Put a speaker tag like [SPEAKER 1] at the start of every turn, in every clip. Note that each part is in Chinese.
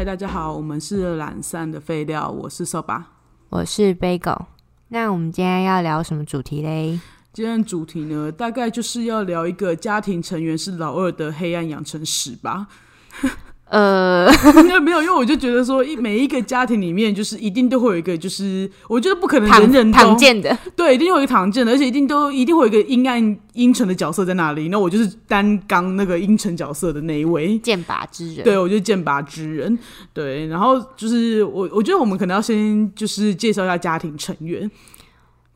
[SPEAKER 1] 嗨，大家好，我们是懒散的废料，我是瘦吧。
[SPEAKER 2] 我是 Bagel。那我们今天要聊什么主题嘞？
[SPEAKER 1] 今天的主题呢，大概就是要聊一个家庭成员是老二的黑暗养成史吧。
[SPEAKER 2] 呃，
[SPEAKER 1] 应该没有，因为我就觉得说，一每一个家庭里面，就是一定都会有一个，就是我觉得不可能人人都
[SPEAKER 2] 常见的，
[SPEAKER 1] 对，一定会有一个常见的，而且一定都一定会有一个阴暗阴沉的角色在那里。那我就是担纲那个阴沉角色的那一位。
[SPEAKER 2] 剑拔之人。
[SPEAKER 1] 对，我就是剑拔之人。对，然后就是我，我觉得我们可能要先就是介绍一下家庭成员。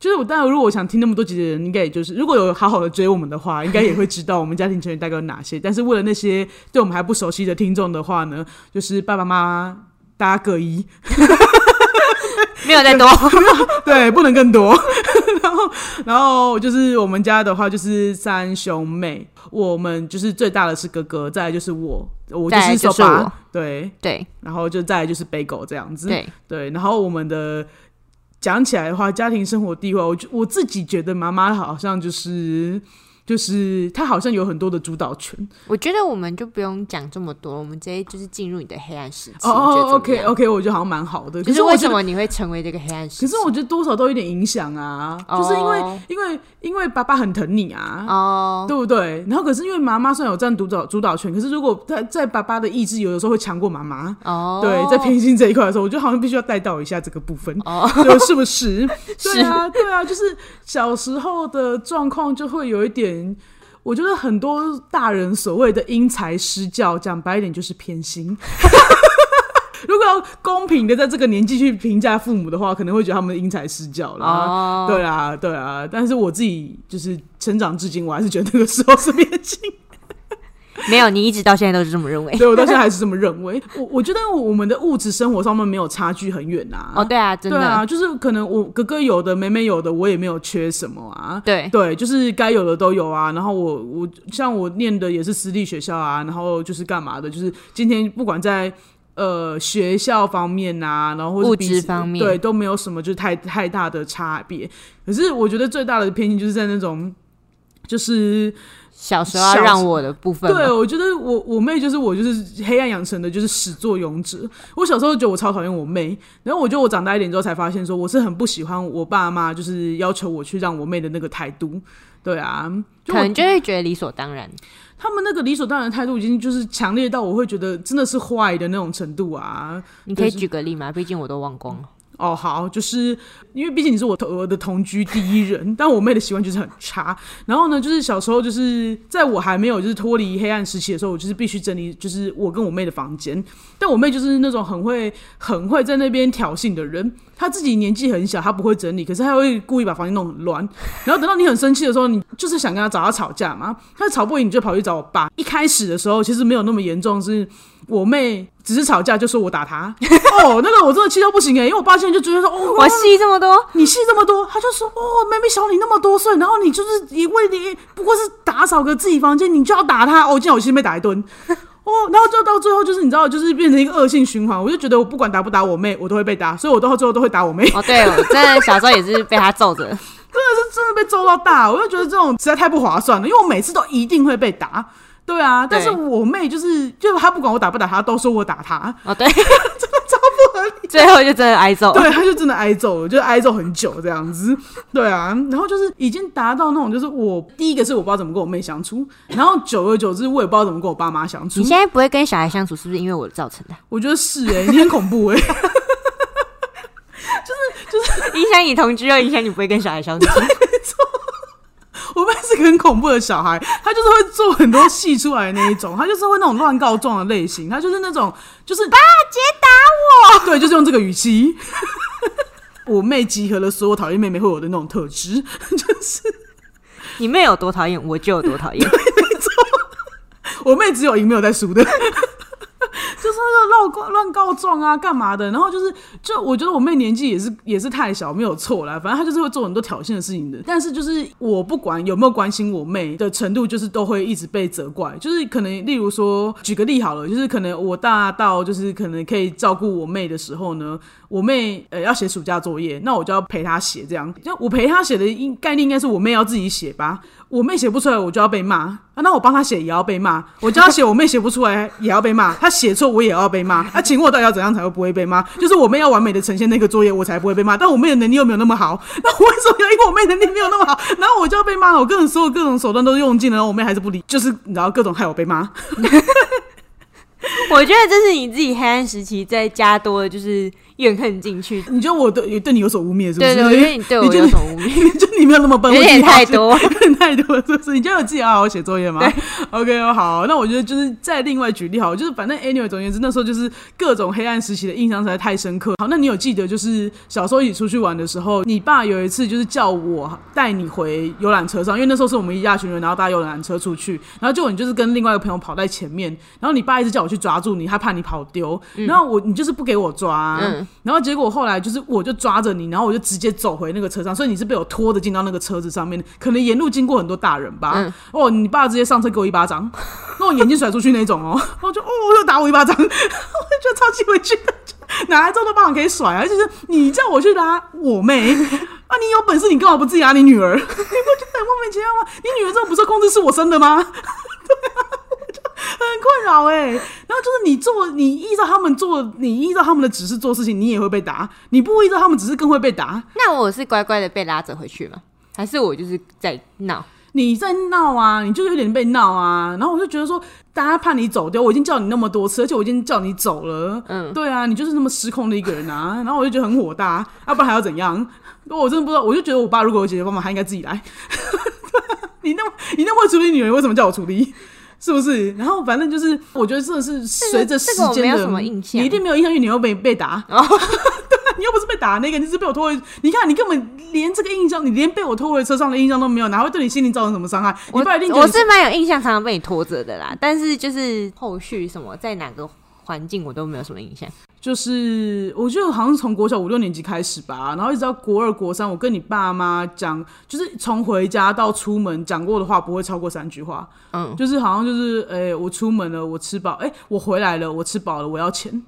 [SPEAKER 1] 就是我，当然，如果我想听那么多集的人，应该也就是如果有好好的追我们的话，应该也会知道我们家庭成员大概有哪些。但是为了那些对我们还不熟悉的听众的话呢，就是爸爸妈妈大家各一，
[SPEAKER 2] 没有再多。
[SPEAKER 1] 对，不能更多。然后，然后就是我们家的话，就是三兄妹，我们就是最大的是哥哥，再来就是我，我
[SPEAKER 2] 就是
[SPEAKER 1] 手把
[SPEAKER 2] 我，
[SPEAKER 1] 对，
[SPEAKER 2] 对
[SPEAKER 1] 然后就再来就是北狗这样子，
[SPEAKER 2] 对，
[SPEAKER 1] 对，然后我们的讲起来的话，家庭生活地位，我觉我自己觉得妈妈好像就是就是他好像有很多的主导权。
[SPEAKER 2] 我觉得我们就不用讲这么多，我们直接就是进入你的黑暗时期。
[SPEAKER 1] ，OK OK，我觉得好像蛮好的。可
[SPEAKER 2] 是为什么你会成为这个黑暗时期？
[SPEAKER 1] 可是我觉得多少都有点影响啊，就是因为
[SPEAKER 2] 哦
[SPEAKER 1] 因为因为爸爸很疼你啊。
[SPEAKER 2] 哦，
[SPEAKER 1] 对不对？然后可是因为妈妈虽然有占主导主导权，可是如果在在爸爸的意志有的时候会强过妈妈，
[SPEAKER 2] 哦，
[SPEAKER 1] 对，在偏心这一块的时候，我觉得好像必须要带到一下这个部分，
[SPEAKER 2] 哦，
[SPEAKER 1] 对，是不是？对啊，对啊，就是小时候的状况就会有一点，我觉得很多大人所谓的因材施教，讲白一点就是偏心。如果要公平的在这个年纪去评价父母的话，可能会觉得他们因材施教啦。
[SPEAKER 2] 哦，
[SPEAKER 1] 对啊，对啊，但是我自己就是成长至今，我还是觉得那个时候是偏心。
[SPEAKER 2] 没有，你一直到现在都是这么认为。
[SPEAKER 1] 对我到现在还是这么认为。我我觉得我们的物质生活上面没有差距很远啊。
[SPEAKER 2] 哦，对啊，真的，
[SPEAKER 1] 对啊，就是可能我哥哥有的，妹妹有的，我也没有缺什么啊。
[SPEAKER 2] 对
[SPEAKER 1] 对，就是该有的都有啊。然后我我像我念的也是私立学校啊，然后就是干嘛的，就是今天不管在呃学校方面啊，然后
[SPEAKER 2] 物质方面
[SPEAKER 1] 对都没有什么就是太太大的差别。可是我觉得最大的偏心就是在那种就是
[SPEAKER 2] 小时候要让我的部分，
[SPEAKER 1] 对，我觉得我我妹就是我就是黑暗养成的，就是始作俑者。我小时候觉得我超讨厌我妹，然后我觉得我长大一点之后才发现，说我是很不喜欢我爸妈就是要求我去让我妹的那个态度。对啊，就
[SPEAKER 2] 可能就会觉得理所当然。
[SPEAKER 1] 他们那个理所当然的态度已经就是强烈到我会觉得真的是坏的那种程度啊。
[SPEAKER 2] 你可以举个例吗？毕竟我都忘光了。
[SPEAKER 1] 哦，好，就是因为毕竟你是我我的同居第一人，但我妹的习惯就是很差。然后呢，就是小时候就是在我还没有就是脱离黑暗时期的时候，我就是必须整理就是我跟我妹的房间。但我妹就是那种很会很会在那边挑衅的人，她自己年纪很小，她不会整理，可是她会故意把房间弄很乱。然后等到你很生气的时候，你就是想跟她找她吵架嘛，她吵不赢你就跑去找我爸。一开始的时候其实没有那么严重，是我妹只是吵架就说我打她。哦，那个我真的气到不行哎、因为我爸现在就觉得说哦，
[SPEAKER 2] 我戏这么多，
[SPEAKER 1] 你戏这么多，他就说哦，妹妹小你那么多岁，然后你就是以为你不过是打扫个自己房间，你就要打她，哦，今天我先被打一顿。哦，然后就到最后就是你知道，就是变成一个恶性循环。我就觉得我不管打不打我妹，我都会被打，所以我到最后都会打我妹，
[SPEAKER 2] 哦，对，我真的小时候也是被他揍着。
[SPEAKER 1] 真的是真的被揍到大。我就觉得这种实在太不划算了，因为我每次都一定会被打。对啊，但是我妹就是，就是她不管我打不打她，都说我打她，
[SPEAKER 2] 哦，对，
[SPEAKER 1] 超不合理。
[SPEAKER 2] 最后就真的挨揍。
[SPEAKER 1] 对，她就真的挨揍了，就挨揍很久这样子。对啊，然后就是已经达到那种，就是我第一个是我不知道怎么跟我妹相处，然后久而久之，我也不知道怎么跟我爸妈相处
[SPEAKER 2] 你。现在不会跟小孩相处，是不是因为我造成的？
[SPEAKER 1] 我觉得是哎、你很恐怖哎、就是就是
[SPEAKER 2] 影响你同居，又影响你不会跟小孩相处。
[SPEAKER 1] 我妹是个很恐怖的小孩，他就是会做很多戏出来的那一种，他就是会那种乱告状的类型，他就是那种就是爸 姐打我，对，就是用这个语气。我妹集合了所有讨厌妹妹会有的那种特质，就是
[SPEAKER 2] 你妹有多讨厌，我就有多讨厌。
[SPEAKER 1] 我妹只有赢没有在输的，就是那个乱乱告状啊，干嘛的？然后就是，就我觉得我妹年纪也是也是太小，没有错啦。反正她就是会做很多挑衅的事情的。但是就是我不管有没有关心我妹的程度，就是都会一直被责怪。就是可能例如说，举个例好了，就是可能我大到就是可能可以照顾我妹的时候呢，我妹呃要写暑假作业，那我就要陪她写，这样。就我陪她写的应概念应该是我妹要自己写吧。我妹写不出来，我就要被骂啊！那我帮她写也要被骂，我叫她写，我妹写不出来也要被骂，她写错我也要被骂。啊，请问我到底要怎样才会不会被骂？就是我妹要完美的呈现那个作业，我才不会被骂。但我妹的能力又没有那么好，那我为什么要因为我妹能力没有那么好，然后我就要被骂了？我各种所有各种手段都用尽了，然后我妹还是不理，就是你知道各种害我被骂。
[SPEAKER 2] 我觉得这是你自己黑暗时期再加多的，就是怨恨进去。
[SPEAKER 1] 你觉得我对对你有所污蔑是不是？
[SPEAKER 2] 对对，我觉得你对我有所污蔑，
[SPEAKER 1] 就你没有那么笨，
[SPEAKER 2] 有点太多
[SPEAKER 1] 有点太多了，是不是？你就有自己好好写作业吗？OK，好，那我觉得就是再另外举例好了，就是反正 anyway，总而言之，那时候就是各种黑暗时期的印象实在太深刻。好，那你有记得就是小时候一起出去玩的时候，你爸有一次就是叫我带你回游览车上，因为那时候是我们一大群人，然后搭游览车出去，然后结果你就是跟另外一个朋友跑在前面，然后你爸一直叫我去抓住你，他怕你跑丢，然后我你就是不给我抓、
[SPEAKER 2] 嗯
[SPEAKER 1] 然后结果后来就是我就抓着你，然后我就直接走回那个车上，所以你是被我拖着进到那个车子上面，可能沿路经过很多大人吧。
[SPEAKER 2] 嗯
[SPEAKER 1] 哦，你爸直接上车给我一巴掌，那我眼睛甩出去那种哦，然后就哦又打我一巴掌，我就觉得超级委屈的，哪来这么多巴掌可以甩啊？就是你叫我去拉我妹 啊，你有本事你干嘛不自己拉你女儿？你不觉得很莫名其妙吗？你女儿这种不受控制是我生的吗？很困扰哎、然后就是你做，你依照他们做，你依照他们的指示做事情，你也会被打；你不依照他们指示，更会被打。
[SPEAKER 2] 那我是乖乖的被拉着回去吗？还是我就是在闹？
[SPEAKER 1] 你在闹啊，你就是有点被闹啊。然后我就觉得说，大家怕你走丢，我已经叫你那么多次，而且我已经叫你走了。
[SPEAKER 2] 嗯
[SPEAKER 1] 对啊，你就是那么失控的一个人啊。然后我就觉得很火大，要、不然还要怎样？我真的不知道，我就觉得我爸如果有解决方法，他应该自己来。你那么你那么会处理女人，为什么叫我处理？是不是？然后反正就是，我觉得真的是随着时
[SPEAKER 2] 这个我
[SPEAKER 1] 间的，
[SPEAKER 2] 没有什么印象
[SPEAKER 1] 你一定没有印象，因为你又被被打。
[SPEAKER 2] 哦
[SPEAKER 1] 对啊，你又不是被打那个，你是被我拖回。你看，你根本连这个印象，你连被我拖回车上的印象都没有，哪会对你心灵造成什么伤害？你
[SPEAKER 2] 我我是蛮有印象，常常被你拖着的啦。但是就是后续什么在哪个环境我都没有什么印象。
[SPEAKER 1] 就是我觉得好像是从国小五六年级开始吧，然后一直到国二、国三，我跟你爸妈讲，就是从回家到出门讲过的话不会超过三句话，
[SPEAKER 2] 嗯，
[SPEAKER 1] 就是好像就是，哎、我出门了，我吃饱，哎、我回来了，我吃饱了，我要钱，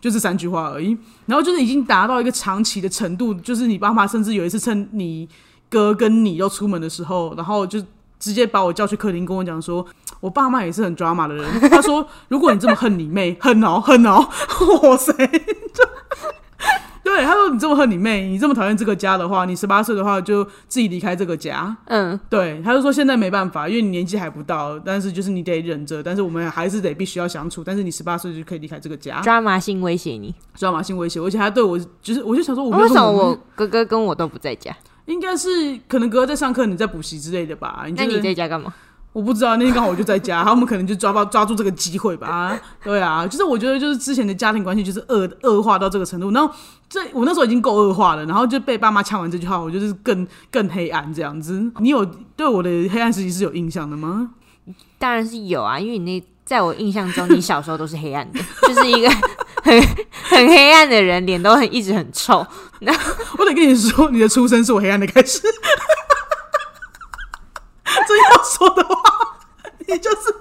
[SPEAKER 1] 就这三句话而已。然后就是已经达到一个长期的程度，就是你爸妈甚至有一次趁你哥跟你要出门的时候，然后就直接把我叫去客厅跟我讲说，我爸妈也是很 drama 的人。他说，如果你这么恨你妹，恨哦恨哦，哇塞！就 对，他说你这么恨你妹，你这么讨厌这个家的话，你十八岁的话就自己离开这个家。
[SPEAKER 2] 嗯，
[SPEAKER 1] 对，他就说现在没办法，因为你年纪还不到，但是就是你得忍着，但是我们还是得必须要相处。但是你十八岁就可以离开这个家，
[SPEAKER 2] 抓麻性威胁你。
[SPEAKER 1] 知道吗？性威胁，而且他对我就是，我就想说我没有
[SPEAKER 2] 为什么我哥哥跟我都不在家？
[SPEAKER 1] 应该是可能哥哥在上课，你在补习之类的吧？你
[SPEAKER 2] 那你在家干嘛？
[SPEAKER 1] 我不知道，那天刚好我就在家，他们可能就抓到抓住这个机会吧。对啊，就是我觉得就是之前的家庭关系就是恶恶化到这个程度，然后这我那时候已经够恶化了，然后就被爸妈呛完这句话，我就是更更黑暗这样子。你有对我的黑暗时期是有印象的吗？
[SPEAKER 2] 当然是有啊，因为你那在我印象中，你小时候都是黑暗的，就是一个很很黑暗的人，脸都很一直很臭。
[SPEAKER 1] 我得跟你说，你的出生是我黑暗的开始。这要说的话，你就是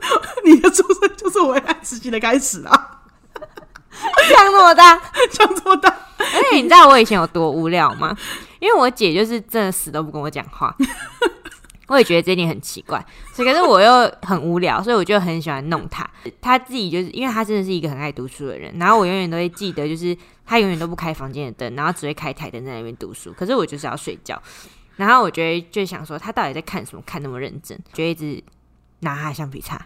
[SPEAKER 1] 你的出生就是我黑暗时期的开始啊！
[SPEAKER 2] 长这么大，
[SPEAKER 1] 长这么大，
[SPEAKER 2] 而且你知道我以前有多无聊吗？因为我姐就是真的死都不跟我讲话，我也觉得这一点很奇怪。所以可是我又很无聊，所以我就很喜欢弄他。他自己就是因为他真的是一个很爱读书的人，然后我永远都会记得，就是他永远都不开房间的灯，然后只会开台灯在那边读书。可是我就是要睡觉，然后我觉得就想说他到底在看什么，看那么认真，就一直拿他的橡皮擦。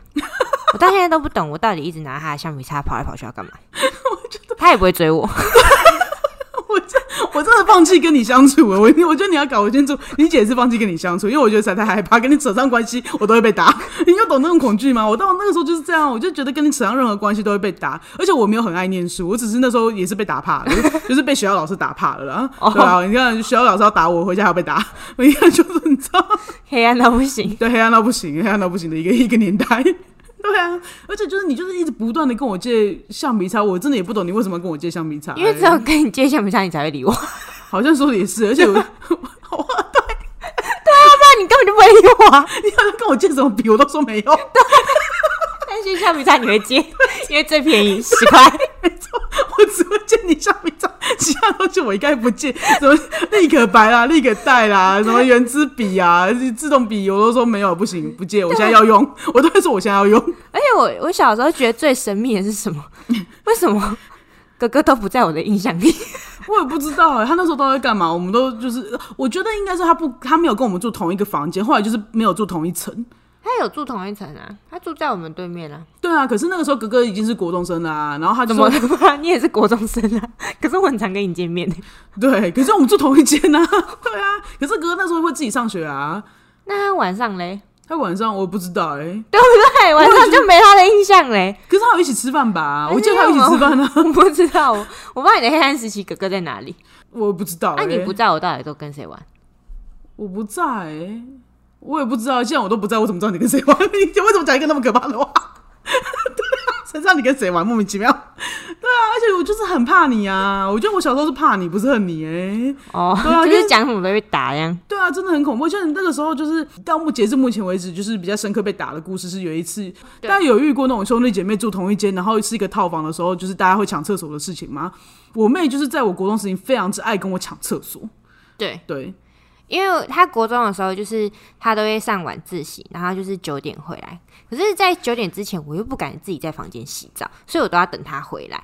[SPEAKER 2] 我到现在都不懂，我到底一直拿他的橡皮擦跑来跑去要干嘛？他也不会追我。
[SPEAKER 1] 我真的放弃跟你相处了。我我觉得你要搞清楚，你姐是放弃跟你相处，因为我觉得实在太害怕，跟你扯上关系，我都会被打。你有懂那种恐惧吗？我到那个时候就是这样，我就觉得跟你扯上任何关系都会被打，而且我没有很爱念书，我只是那时候也是被打怕了，就是被学校老师打怕了啦。对啊，你看学校老师要打我，回家还要被打，我一看就是你知道。
[SPEAKER 2] 黑暗到不行。
[SPEAKER 1] 对，黑暗到不行，黑暗到不行的一个一个年代。对啊，而且就是你就是一直不断的跟我借橡皮擦，我真的也不懂你为什么要跟我借橡皮擦、
[SPEAKER 2] 因为只有跟你借橡皮擦，你才会理我，
[SPEAKER 1] 好像说的也是，而且我 对，对啊，不
[SPEAKER 2] 然你根本就不会理我啊。
[SPEAKER 1] 你好像跟我借什么笔，我都说没有。
[SPEAKER 2] 但是橡皮擦你会借，因为最便宜十块。
[SPEAKER 1] 没错，我只会借你橡皮擦，其他东西我应该不借，什么立可白啦、立可带啦、什么圆珠笔啊、自动笔，我都说没有，不行，不借，我现在要用，我都会说我现在要用。
[SPEAKER 2] 而且我我小时候觉得最神秘的是什么？为什么哥哥都不在我的印象里？
[SPEAKER 1] 我也不知道哎、他那时候都在干嘛？我们都就是，我觉得应该是他不，他没有跟我们住同一个房间，后来就是没有住同一层。
[SPEAKER 2] 他有住同一层啊，他住在我们对面啊。
[SPEAKER 1] 对啊，可是那个时候哥哥已经是国中生啦、然后他就
[SPEAKER 2] 怎
[SPEAKER 1] 说
[SPEAKER 2] 么了？你也是国中生啊？可是我很常跟你见面欸
[SPEAKER 1] 对，可是我们住同一间呐、对啊，可是哥哥那时候会自己上学啊，
[SPEAKER 2] 那他晚上嘞？
[SPEAKER 1] 他晚上我不知道哎、
[SPEAKER 2] 对不对？晚上就没他的印象嘞。
[SPEAKER 1] 可是他有一起吃饭吧？我记得他有一起吃饭呢、
[SPEAKER 2] 我不知道，我我不知道你的黑暗时期哥哥在哪里。
[SPEAKER 1] 我不知道、
[SPEAKER 2] 那、
[SPEAKER 1] 欸。
[SPEAKER 2] 你不在我到底都跟谁玩？
[SPEAKER 1] 我不在、欸，我也不知道。既然我都不在，我怎么知道你跟谁玩？你为什么讲一个那么可怕的话？对啊，谁知道你跟谁玩？莫名其妙。对啊，而且我就是很怕你啊！我觉得我小时候是怕你，不是恨你哎、
[SPEAKER 2] 哦，
[SPEAKER 1] 对啊
[SPEAKER 2] 就是讲什么都被打一样。
[SPEAKER 1] 对啊，真的很恐怖。像那个时候，就是到目截至目前为止，就是比较深刻被打的故事是有一次，大家有遇过那种兄弟姐妹住同一间，然后是一个套房的时候，就是大家会抢厕所的事情吗？我妹就是在我国中时期非常之爱跟我抢厕所，
[SPEAKER 2] 对，
[SPEAKER 1] 对，
[SPEAKER 2] 因为他国中的时候，就是他都会上晚自习，然后就是九点回来。可是，在九点之前，我又不敢自己在房间洗澡，所以我都要等他回来。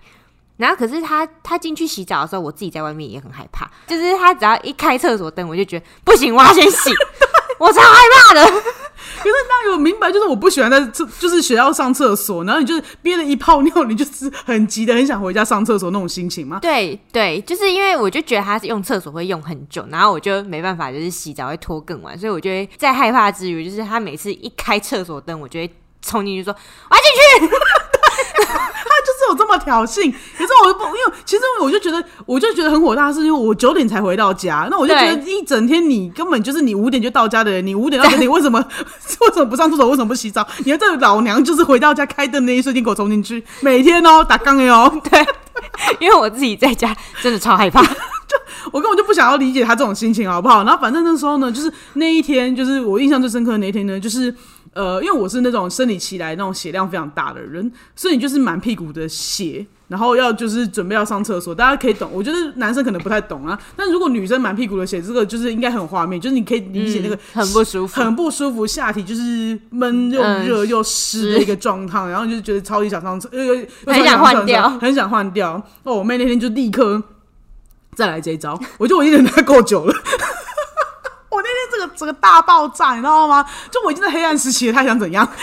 [SPEAKER 2] 然后，可是他他进去洗澡的时候，我自己在外面也很害怕。就是他只要一开厕所灯，我就觉得不行，我要先洗，我超害怕的。
[SPEAKER 1] 因为那我明白，就是我不喜欢在厕，就是学校上厕所，然后你就是憋了一泡尿，你就是很急的很想回家上厕所那种心情吗？
[SPEAKER 2] 对对，就是因为我就觉得他是用厕所会用很久，然后我就没办法，就是洗澡会拖更晚，所以我就会在害怕之余，就是他每次一开厕所灯，我就会冲进去说我要进去。
[SPEAKER 1] 就是有这么挑衅，可是我不，因为其实我就觉得，我就觉得很火大，是因为我九点才回到家，那我就觉得一整天你根本就是你五点就到家的人，你五点到九点为什么 为什么不上厕所，为什么不洗澡？你要在老娘就是回到家开灯那一瞬间给我冲进去，每天哦打杠的哦，
[SPEAKER 2] 对，因为我自己在家真的超害怕。
[SPEAKER 1] 我根本就不想要理解他这种心情，好不好？然后反正那时候呢，就是那一天，就是我印象最深刻的那一天呢，就是呃，因为我是那种生理期来那种血量非常大的人，所以你就是满屁股的血，然后要就是准备要上厕所，大家可以懂。我觉得男生可能不太懂啊，但如果女生满屁股的血，这个就是应该很有画面，就是你可以理解那个、
[SPEAKER 2] 嗯很不舒服
[SPEAKER 1] 很不舒服，下体就是闷又
[SPEAKER 2] 嗯
[SPEAKER 1] 热又湿的一个状态，然后你就觉得超级想上厕，
[SPEAKER 2] 很想换掉
[SPEAKER 1] 很想换掉。哦，我妹那天就立刻再来这一招，我觉得我已经忍他够久了。我那天这个大爆炸，你知道吗？就我已经在黑暗时期了，他想怎样？我就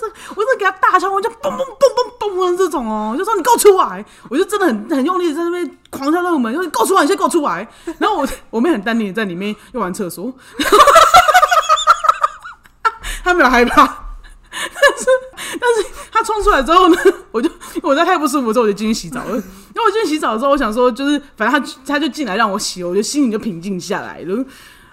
[SPEAKER 1] 这，我就给他大敲，我就嘣嘣嘣嘣嘣这种哦，我就说你给我出来！我就真的很很用力在那边狂敲那个门，就说你给我出来，你先给我出来！然后我我妹很淡定在里面用完厕所，她没有害怕，但是但是她冲出来之后呢，我就我在太不舒服之后，我就进去洗澡了。然后我进去洗澡之后，我想说就是反正她她就进来让我洗，我就心里就平静下来了。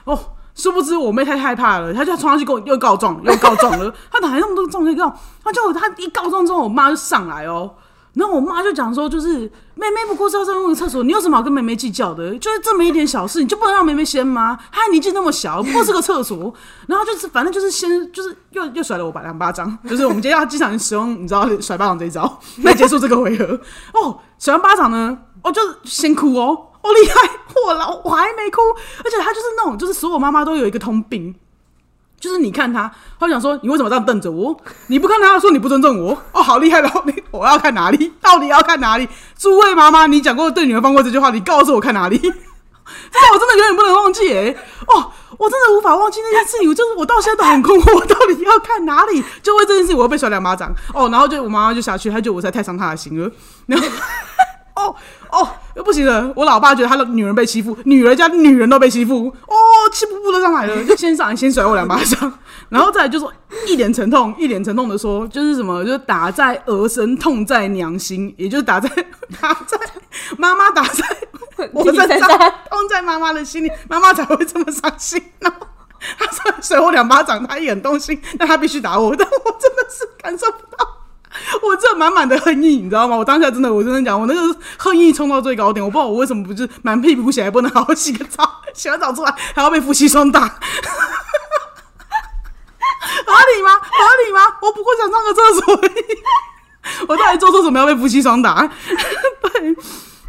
[SPEAKER 1] 哦，殊不知我妹太害怕了，她就冲上去跟我又告状，又告状了。她哪来那么多状可以告？她就她一告状之后，我妈就上来哦。然后我妈就讲说，就是妹妹不过是要上用厕所，你有什么好跟妹妹计较的？就是这么一点小事，你就不能让妹妹先吗？她年纪那么小，不过是个厕所。然后就是反正就是先就是又又甩了我把两巴掌，就是我们今天要经常使用你知道甩巴掌这一招 来结束这个回合。哦，甩完巴掌呢，哦就先哭哦。哦，厉害！我老我还没哭，而且他就是那种，就是所有妈妈都有一个通病，就是你看他，他想说你为什么这样瞪着我？你不看他说你不尊重我。哦，好厉害！然后你我要看哪里？到底要看哪里？诸位妈妈，你讲过对女儿放过这句话，你告诉我看哪里？这我真的永远不能忘记哎、哦，我真的无法忘记那件事情，我就是我到现在都很困惑，我到底要看哪里？就为这件事，我又被甩两巴掌哦，然后就我妈妈就下去，她觉得我实在太伤她的心了，然后。哦哦，不行了！我老爸觉得他的女人被欺负，女人家女人都被欺负，哦，气不不的上来了，就先上来先甩我两巴掌，然后再来就说一脸沉痛，一脸沉痛的说，就是什么，就是打在儿身，痛在娘心，也就是打在 打在妈妈打在 我身上，痛在妈妈的心里，妈妈才会这么伤心。然后他虽然甩我两巴掌，他也很动心，但他必须打我，但我真的是感受。我这满满的恨意，你知道吗？我当下真的，我真的讲，我那个恨意冲到最高点，我不知道我为什么不是满屁股血，还不能好好洗个澡，洗完澡出来还要被夫妻双打，合理吗？合理吗？我不过想上个厕所而已，我到底做错什么要被夫妻双打？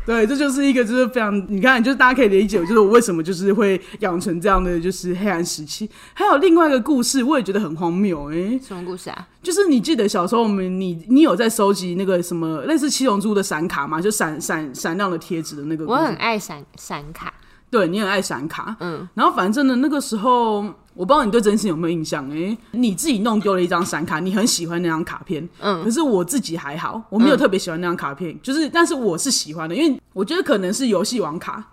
[SPEAKER 1] 对，这就是一个就是非常，你看，就是大家可以理解，就是我为什么就是会养成这样的就是黑暗时期。还有另外一个故事，我也觉得很荒谬哎、
[SPEAKER 2] 什么故事啊？
[SPEAKER 1] 就是你记得小时候我们你你有在收集那个什么类似七龙珠的闪卡吗？就闪闪闪亮的贴纸的那个。
[SPEAKER 2] 我很爱闪闪卡，
[SPEAKER 1] 对你很爱闪卡，
[SPEAKER 2] 嗯，
[SPEAKER 1] 然后反正呢，那个时候我不知道你对真心有没有印象哎、你自己弄丢了一张闪卡，你很喜欢那张卡片，
[SPEAKER 2] 嗯
[SPEAKER 1] 可是我自己还好，我没有特别喜欢那张卡片，就是但是我是喜欢的，因为我觉得可能是游戏王卡，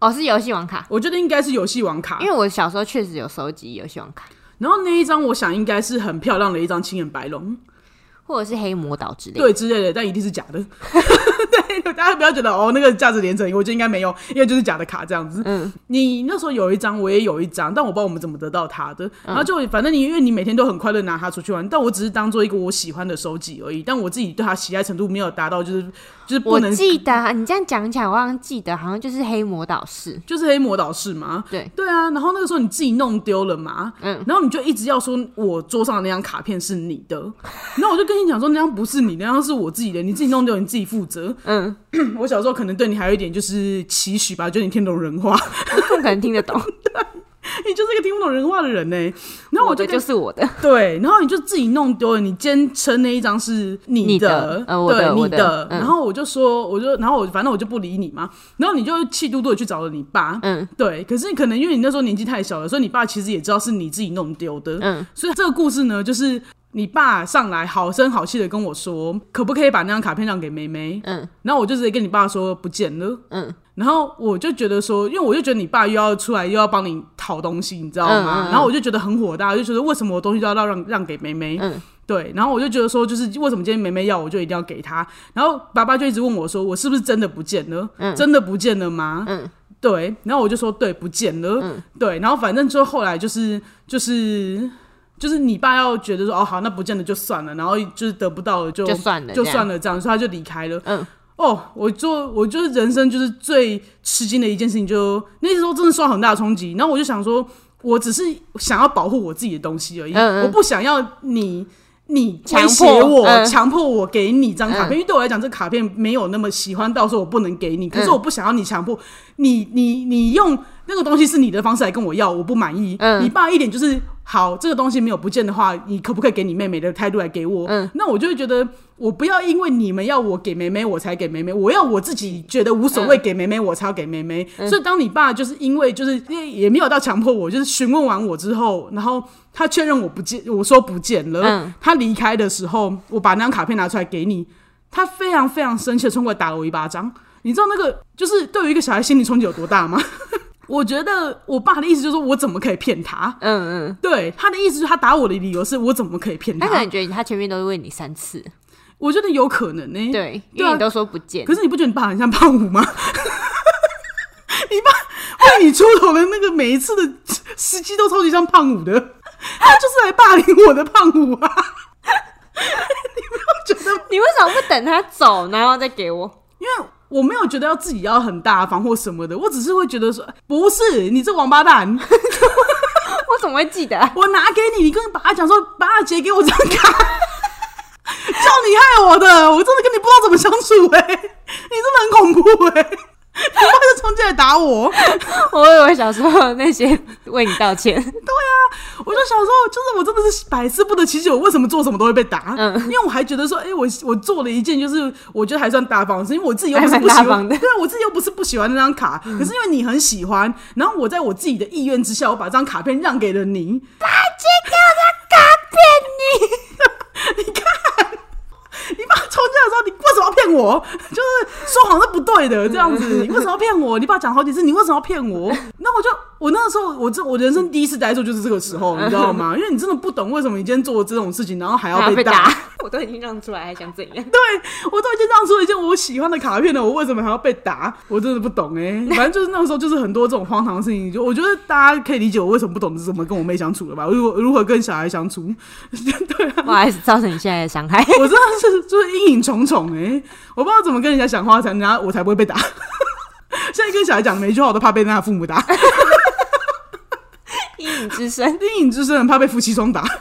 [SPEAKER 2] 哦，是游戏王卡，
[SPEAKER 1] 我觉得应该是游戏王卡
[SPEAKER 2] 因，为我小时候确实有收集游戏王卡，
[SPEAKER 1] 然后那一张我想应该是很漂亮的一张青眼白龙，
[SPEAKER 2] 或者是黑魔导之类的。
[SPEAKER 1] 对之类的，但一定是假的。对，大家不要觉得哦，那个价值连城，我觉得应该没有，因为就是假的卡这样子。
[SPEAKER 2] 嗯，
[SPEAKER 1] 你那时候有一张，我也有一张，但我不知道我们怎么得到它的。然后就反正你因为你每天都很快乐拿它出去玩，但我只是当做一个我喜欢的收集而已。但我自己对它喜爱程度没有达到，就是就是不
[SPEAKER 2] 我
[SPEAKER 1] 能
[SPEAKER 2] 记得啊你这样讲起来，我好像记得，好像就是黑魔导士。
[SPEAKER 1] 就是黑魔导士嘛。
[SPEAKER 2] 对，
[SPEAKER 1] 对啊，然后那个时候你自己弄丢了嘛，
[SPEAKER 2] 嗯
[SPEAKER 1] 然后你就一直要说我桌上的那张卡片是你的，然后我就跟你讲说那张不是你，那张是我自己的，你自己弄丢，你自己负责。
[SPEAKER 2] 嗯，
[SPEAKER 1] 我小时候可能对你还有一点就是期许吧，就你听懂人话，
[SPEAKER 2] 可能听得懂，
[SPEAKER 1] 你就是一个听不懂人话的人呢。然后我就跟
[SPEAKER 2] 我就是我的。
[SPEAKER 1] 对，然后你就自己弄丢了，你坚称那一张是你
[SPEAKER 2] 你的呃我的
[SPEAKER 1] 对，你的。
[SPEAKER 2] 嗯
[SPEAKER 1] 然后我就说，我就，然后我反正我就不理你嘛。然后你就气嘟嘟的去找了你爸，
[SPEAKER 2] 嗯
[SPEAKER 1] 对。可是可能因为你那时候年纪太小了，所以你爸其实也知道是你自己弄丢的，
[SPEAKER 2] 嗯，
[SPEAKER 1] 所以这个故事呢，就是你爸上来好声好气的跟我说，可不可以把那张卡片让给梅梅？
[SPEAKER 2] 嗯，
[SPEAKER 1] 然后我就直接跟你爸说不见了。
[SPEAKER 2] 嗯，
[SPEAKER 1] 然后我就觉得说，因为我就觉得你爸又要出来又要帮你讨东西，你知道吗？
[SPEAKER 2] 嗯嗯嗯
[SPEAKER 1] 然后我就觉得很火大，我就觉得为什么我东西都要让让让给梅梅？
[SPEAKER 2] 嗯，
[SPEAKER 1] 对。然后我就觉得说，就是为什么今天梅梅要，我就一定要给她。然后爸爸就一直问我说，我是不是真的不见了？
[SPEAKER 2] 嗯
[SPEAKER 1] 真的不见了吗？
[SPEAKER 2] 嗯，
[SPEAKER 1] 对。然后我就说对，不见了。
[SPEAKER 2] 嗯
[SPEAKER 1] 对。然后反正就后来就是就是。就是你爸要觉得说哦好，那不见得就算了，然后就是得不到了就
[SPEAKER 2] 就算了，
[SPEAKER 1] 就
[SPEAKER 2] 这样
[SPEAKER 1] 算了这样，所以他就离开了。
[SPEAKER 2] 嗯，
[SPEAKER 1] 哦，我就我就是人生就是最吃惊的一件事情就，那时候真的受到很大的冲击。然后我就想说，我只是想要保护我自己的东西而已，
[SPEAKER 2] 嗯嗯。
[SPEAKER 1] 我不想要你你威胁
[SPEAKER 2] 迫
[SPEAKER 1] 我，
[SPEAKER 2] 嗯。
[SPEAKER 1] 强迫我给你张卡片，
[SPEAKER 2] 嗯。
[SPEAKER 1] 因为对我来讲，这卡片没有那么喜欢到时候我不能给你，可是
[SPEAKER 2] 嗯。
[SPEAKER 1] 我不想要你强迫你，你你用那个东西是你的方式来跟我要，我不满意。
[SPEAKER 2] 嗯
[SPEAKER 1] 你爸一点就是好，这个东西没有不见的话，你可不可以给你妹妹的态度来给我？
[SPEAKER 2] 嗯
[SPEAKER 1] 那我就会觉得，我不要因为你们要我给妹妹，我才给妹妹，我要我自己觉得无所谓给妹妹，我才要给妹妹。
[SPEAKER 2] 嗯
[SPEAKER 1] 所以当你爸就是因为就是也没有到强迫我，就是询问完我之后，然后他确认我不见，我说不见了，
[SPEAKER 2] 嗯
[SPEAKER 1] 他离开的时候，我把那张卡片拿出来给你，他非常非常生气的冲过来打了我一巴掌。你知道那个就是对于一个小孩心理冲击有多大吗？我觉得我爸的意思就是说我怎么可以骗他？
[SPEAKER 2] 嗯嗯，
[SPEAKER 1] 对他的意思就是他打我的理由是我怎么可以骗他？
[SPEAKER 2] 他可能觉得他前面都是问你三次，
[SPEAKER 1] 我觉得有可能呢、
[SPEAKER 2] 对，因为你都说不见
[SPEAKER 1] 可，是你不觉得你爸很像胖虎吗？你爸为你出头的那个每一次的时机都超级像胖虎的，他就是来霸凌我的胖虎啊！你没有觉得？
[SPEAKER 2] 你为什么不等他走，然后再给我？
[SPEAKER 1] 因为我没有觉得要自己要很大方或什么的，我只是会觉得说，不是你这王八蛋，
[SPEAKER 2] 我怎么会记得？啊？
[SPEAKER 1] 我拿给你，你跟爸爸讲说，爸姐给我这张卡，叫你害我的，我真的跟你不知道怎么相处哎、你真的很恐怖哎、你爸就冲进来打我，
[SPEAKER 2] 我以为小时候那些为你道歉，
[SPEAKER 1] 我就小时候就是我真的是百思不得其解，我为什么做什么都会被打？
[SPEAKER 2] 嗯
[SPEAKER 1] 因为我还觉得说，哎、我我做了一件就是我觉得还算大方的事，因为我自己又不是不喜欢，对啊，我自己又不是不喜欢那张卡，可是因为你很喜欢，然后我在我自己的意愿之下，我把这张卡片让给了你。你看你爸冲进来的时候，你为什么要骗我？就是说谎是不对的，这样子，你为什么要骗我？你爸讲好几次，你为什么要骗我？那我就，我那个时候，我这我人生第一次呆住就是这个时候，你知道吗？因为你真的不懂为什么你今天做了这种事情，然后还要
[SPEAKER 2] 被
[SPEAKER 1] 被打。
[SPEAKER 2] 我都已经让出来，还想怎样？
[SPEAKER 1] 对我都已经让出了一件我喜欢的卡片了，我为什么还要被打？我真的不懂哎、反正就是那个时候，就是很多这种荒唐的事情，就我觉得大家可以理解我为什么不懂是怎么跟我妹相处了吧？如果如何跟小孩相处？对啊，
[SPEAKER 2] 不好意思，造成你现在的伤害。
[SPEAKER 1] 我真的是就是阴影重重哎、我不知道怎么跟人家讲话才人家我才不会被打。现在跟小孩讲每一句话，我都怕被他父母打，
[SPEAKER 2] 阴影之声，
[SPEAKER 1] 电影之声，很怕被夫妻双打。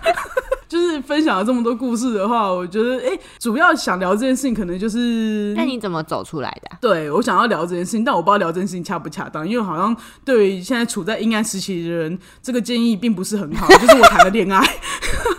[SPEAKER 1] 就是分享了这么多故事的话，我觉得哎、主要想聊这件事情，可能就是
[SPEAKER 2] 那你怎么走出来的啊、
[SPEAKER 1] 对我想要聊这件事情，但我不知道聊这件事情恰不恰当，因为好像对于现在处在阴暗时期的人，这个建议并不是很好。就是我谈了恋爱，就是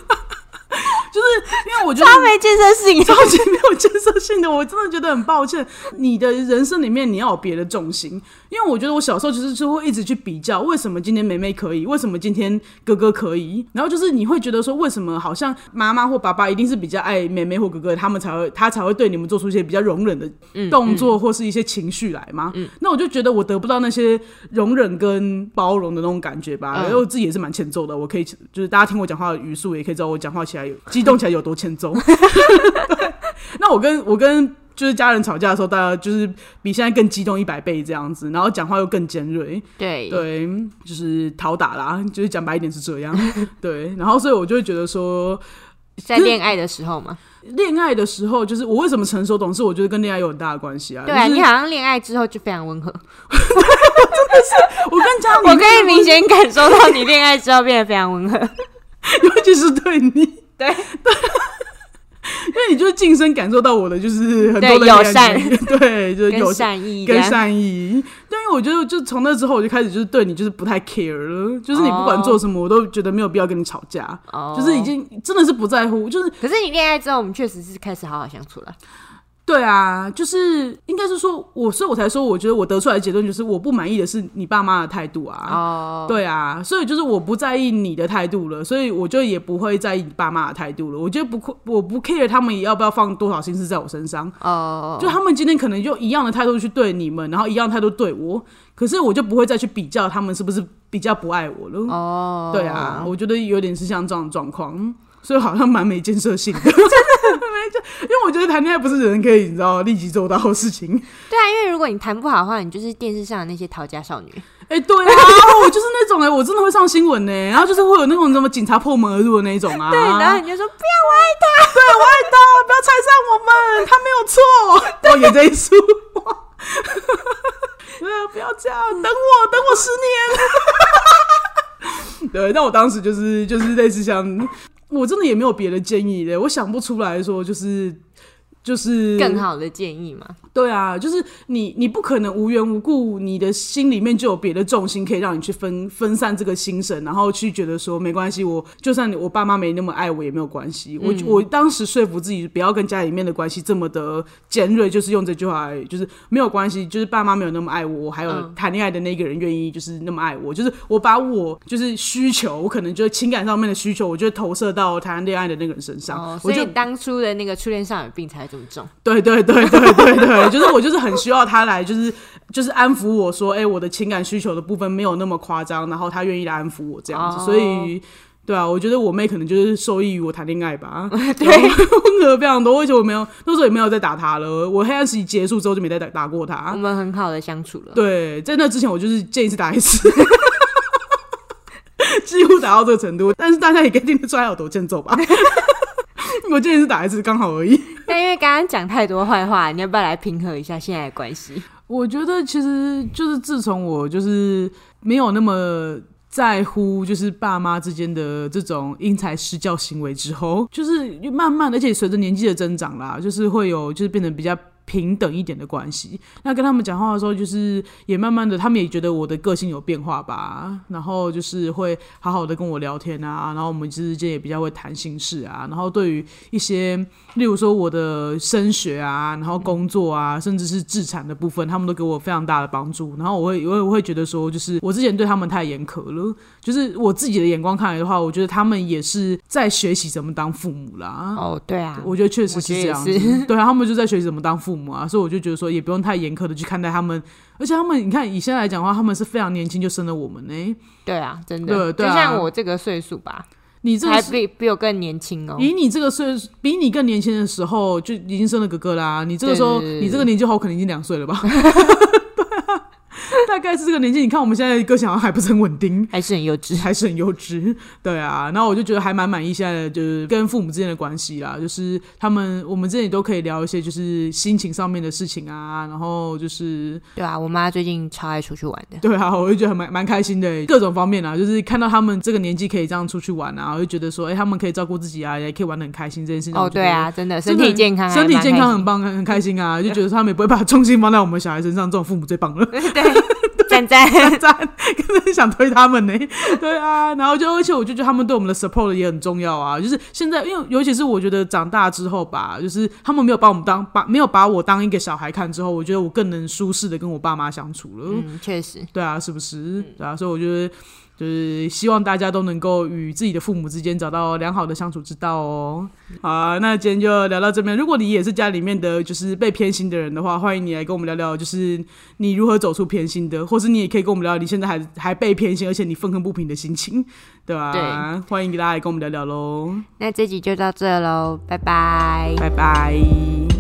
[SPEAKER 1] 因为我觉得
[SPEAKER 2] 超没建设性。
[SPEAKER 1] 超级没有建设性的，我真的觉得很抱歉。你的人生里面你要有别的重心，因为我觉得我小时候就是就会一直去比较，为什么今天梅梅可以，为什么今天哥哥可以，然后就是你会觉得说，为什么好像妈妈或爸爸一定是比较爱妹妹或哥哥，他们才会他才会对你们做出一些比较容忍的动作或是一些情绪来吗？那我就觉得我得不到那些容忍跟包容的那种感觉吧，
[SPEAKER 2] 嗯。
[SPEAKER 1] 因为我自己也是蛮欠揍的，我可以就是大家听我讲话的语速，也可以知道我讲话起来有激动起来有多欠揍。那我跟我跟就是家人吵架的时候，大家就是比现在更激动一百倍这样子，然后讲话又更尖锐，
[SPEAKER 2] 对，
[SPEAKER 1] 对，就是讨打啦，就是讲白一点是这样，对，然后所以我就会觉得说，
[SPEAKER 2] 在恋爱的时候嘛，
[SPEAKER 1] 恋爱的时候，就是我为什么成熟懂事，我觉得跟恋爱有很大的关系啊。
[SPEAKER 2] 对啊，
[SPEAKER 1] 就是
[SPEAKER 2] 你好像恋爱之后就非常温和，
[SPEAKER 1] 我跟家里
[SPEAKER 2] 我可以明显感受到你恋爱之后变得非常温和。
[SPEAKER 1] 尤其是对你，
[SPEAKER 2] 对
[SPEAKER 1] 因为你就是近身感受到我的就是很多的
[SPEAKER 2] 友善
[SPEAKER 1] 对，就是
[SPEAKER 2] 跟
[SPEAKER 1] 友
[SPEAKER 2] 善意，
[SPEAKER 1] 跟善意。对，因为我觉得就从那之后，我就开始就是对你就是不太 care 了，就是你不管做什么，我都觉得没有必要跟你吵架，
[SPEAKER 2] 哦
[SPEAKER 1] 就是已。经真的是不在乎，就是
[SPEAKER 2] 可是你恋爱之后，我们确实是开始好好相处了。
[SPEAKER 1] 对啊，就是应该是说我，所以我才说，我觉得我得出来的结论就是我不满意的是你爸妈的态度啊。
[SPEAKER 2] 哦，
[SPEAKER 1] 对啊，所以就是我不在意你的态度了，所以我就也不会在意你爸妈的态度了。我觉得不，我不 care 他们也要不要放多少心思在我身上。
[SPEAKER 2] 哦，
[SPEAKER 1] 就他们今天可能就一样的态度去对你们，然后一样态度对我，可是我就不会再去比较他们是不是比较不爱我了。
[SPEAKER 2] 哦，
[SPEAKER 1] 对啊，我觉得有点是像这样的状况，所以好像蛮没建设性的。真的没建，因为我觉得谈恋爱不是人可以你知道立即做到的事情。
[SPEAKER 2] 对啊，因为如果你谈不好的话，你就是电视上的那些逃家少女。
[SPEAKER 1] 哎、对啊，我就是那种哎、我真的会上新闻呢、然后就是会有那种什么警察破门而入的那一种啊。
[SPEAKER 2] 对，然后你就说 不要，我爱他
[SPEAKER 1] 对我爱他，不要拆散我们，他没有错。我演这一出，哇对啊，不要这样，等我，等我十年。对，但我当时就是就是类似像，我真的也没有别的建议的，我想不出来说就是就是
[SPEAKER 2] 更好的建议嘛。
[SPEAKER 1] 对啊，就是你，你不可能无缘无故，你的心里面就有别的重心可以让你去分分散这个心神，然后去觉得说没关系，我就算我爸妈没那么爱我也没有关系。我我当时说服自己不要跟家里面的关系这么的尖锐，就是用这句话来，就是没有关系，就是爸妈没有那么爱我，我还有
[SPEAKER 2] 嗯
[SPEAKER 1] 谈恋爱的那个人愿意就是那么爱我，就是我把我就是需求，我可能就是情感上面的需求，我就投射到谈恋爱的那个人身上，
[SPEAKER 2] 哦，所以当初的那个初恋少女病才会这
[SPEAKER 1] 对对对对对对，就是我就是很需要他来，就是就是安抚我说，哎、我的情感需求的部分没有那么夸张，然后他愿意来安抚我这样子，
[SPEAKER 2] 哦
[SPEAKER 1] 所以。对啊，我觉得我妹可能就是受益于我谈恋爱吧，对，温和非常多，而且我没有那时候也没有再打她了。我黑暗时期结束之后就没再打打过
[SPEAKER 2] 我
[SPEAKER 1] 她。
[SPEAKER 2] 们很好的相处了。
[SPEAKER 1] 对，在那之前我就是见一次打一次，几乎打到这个程度。但是大家也可以听得出来有多欠揍吧？我见一次打一次刚好而已。
[SPEAKER 2] 但因为刚刚讲太多坏话，你要不要来平和一下现在的关系？
[SPEAKER 1] 我觉得其实就是自从我就是没有那么在乎就是爸妈之间的这种因材施教行为之后，就是慢慢，而且随着年纪的增长啦，就是会有就是变得比较。平等一点的关系，那跟他们讲话的时候，就是也慢慢的，他们也觉得我的个性有变化吧，然后就是会好好的跟我聊天啊，然后我们之间也比较会谈心事啊，然后对于一些例如说我的升学啊，然后工作啊，甚至是自产的部分，他们都给我非常大的帮助。然后我会，我会，我会觉得说，就是我之前对他们太严苛了，就是我自己的眼光看来的话，我觉得他们也是在学习怎么当父母啦。
[SPEAKER 2] 哦，对啊，
[SPEAKER 1] 我觉得确实是这样子。对啊，他们就在学习怎么当父母啊，所以我就觉得说，也不用太严苛的去看待他们，而且他们，你看以现在来讲的话，他们是非常年轻就生了我们呢、
[SPEAKER 2] 对啊，真的，
[SPEAKER 1] 对对啊
[SPEAKER 2] 就像我这个岁数吧，
[SPEAKER 1] 你这
[SPEAKER 2] 还比比我更年轻哦。
[SPEAKER 1] 以你这个岁数，比你更年轻的时候就已经生了哥哥啦。你这个时候，你这个年纪好可能已经两岁了吧？大概是这个年纪。你看我们现在个性好像还不是很稳定，
[SPEAKER 2] 还是很幼稚。
[SPEAKER 1] 还是很幼稚，对啊。然后我就觉得还蛮满意现在的就是跟父母之间的关系啦，就是他们我们这里都可以聊一些就是心情上面的事情啊，然后就是
[SPEAKER 2] 对啊，我妈最近超爱出去玩的。
[SPEAKER 1] 对啊，我就觉得蛮蛮开心的，各种方面啊，就是看到他们这个年纪可以这样出去玩啊，我就觉得说，哎、他们可以照顾自己啊，也可以玩的很开心，这件事情
[SPEAKER 2] 哦，对啊，真的身体健康
[SPEAKER 1] 身体健康很棒，很很开心啊，就觉得他们也不会把重心放在我们小孩身上，这种父母最棒了。
[SPEAKER 2] 对，赞赞。
[SPEAKER 1] 赞，根本想推他们呢。对啊，然后就而且我就觉得他们对我们的 support 也很重要啊。就是现在，因为尤其是我觉得长大之后吧，就是他们没有把我们当把没有把我当一个小孩看之后，我觉得我更能舒适的跟我爸妈相处了。
[SPEAKER 2] 嗯，确实，
[SPEAKER 1] 对啊，是不是？对啊，所以我觉得。就是希望大家都能够与自己的父母之间找到良好的相处之道哦。好啊，那今天就聊到这边。如果你也是家里面的就是被偏心的人的话，欢迎你来跟我们聊聊，就是你如何走出偏心的，或是你也可以跟我们聊聊你现在还还被偏心，而且你愤恨不平的心情，对吧、
[SPEAKER 2] 对
[SPEAKER 1] 欢迎大家来跟我们聊聊喽，
[SPEAKER 2] 那这集就到这喽，拜拜。
[SPEAKER 1] 拜拜。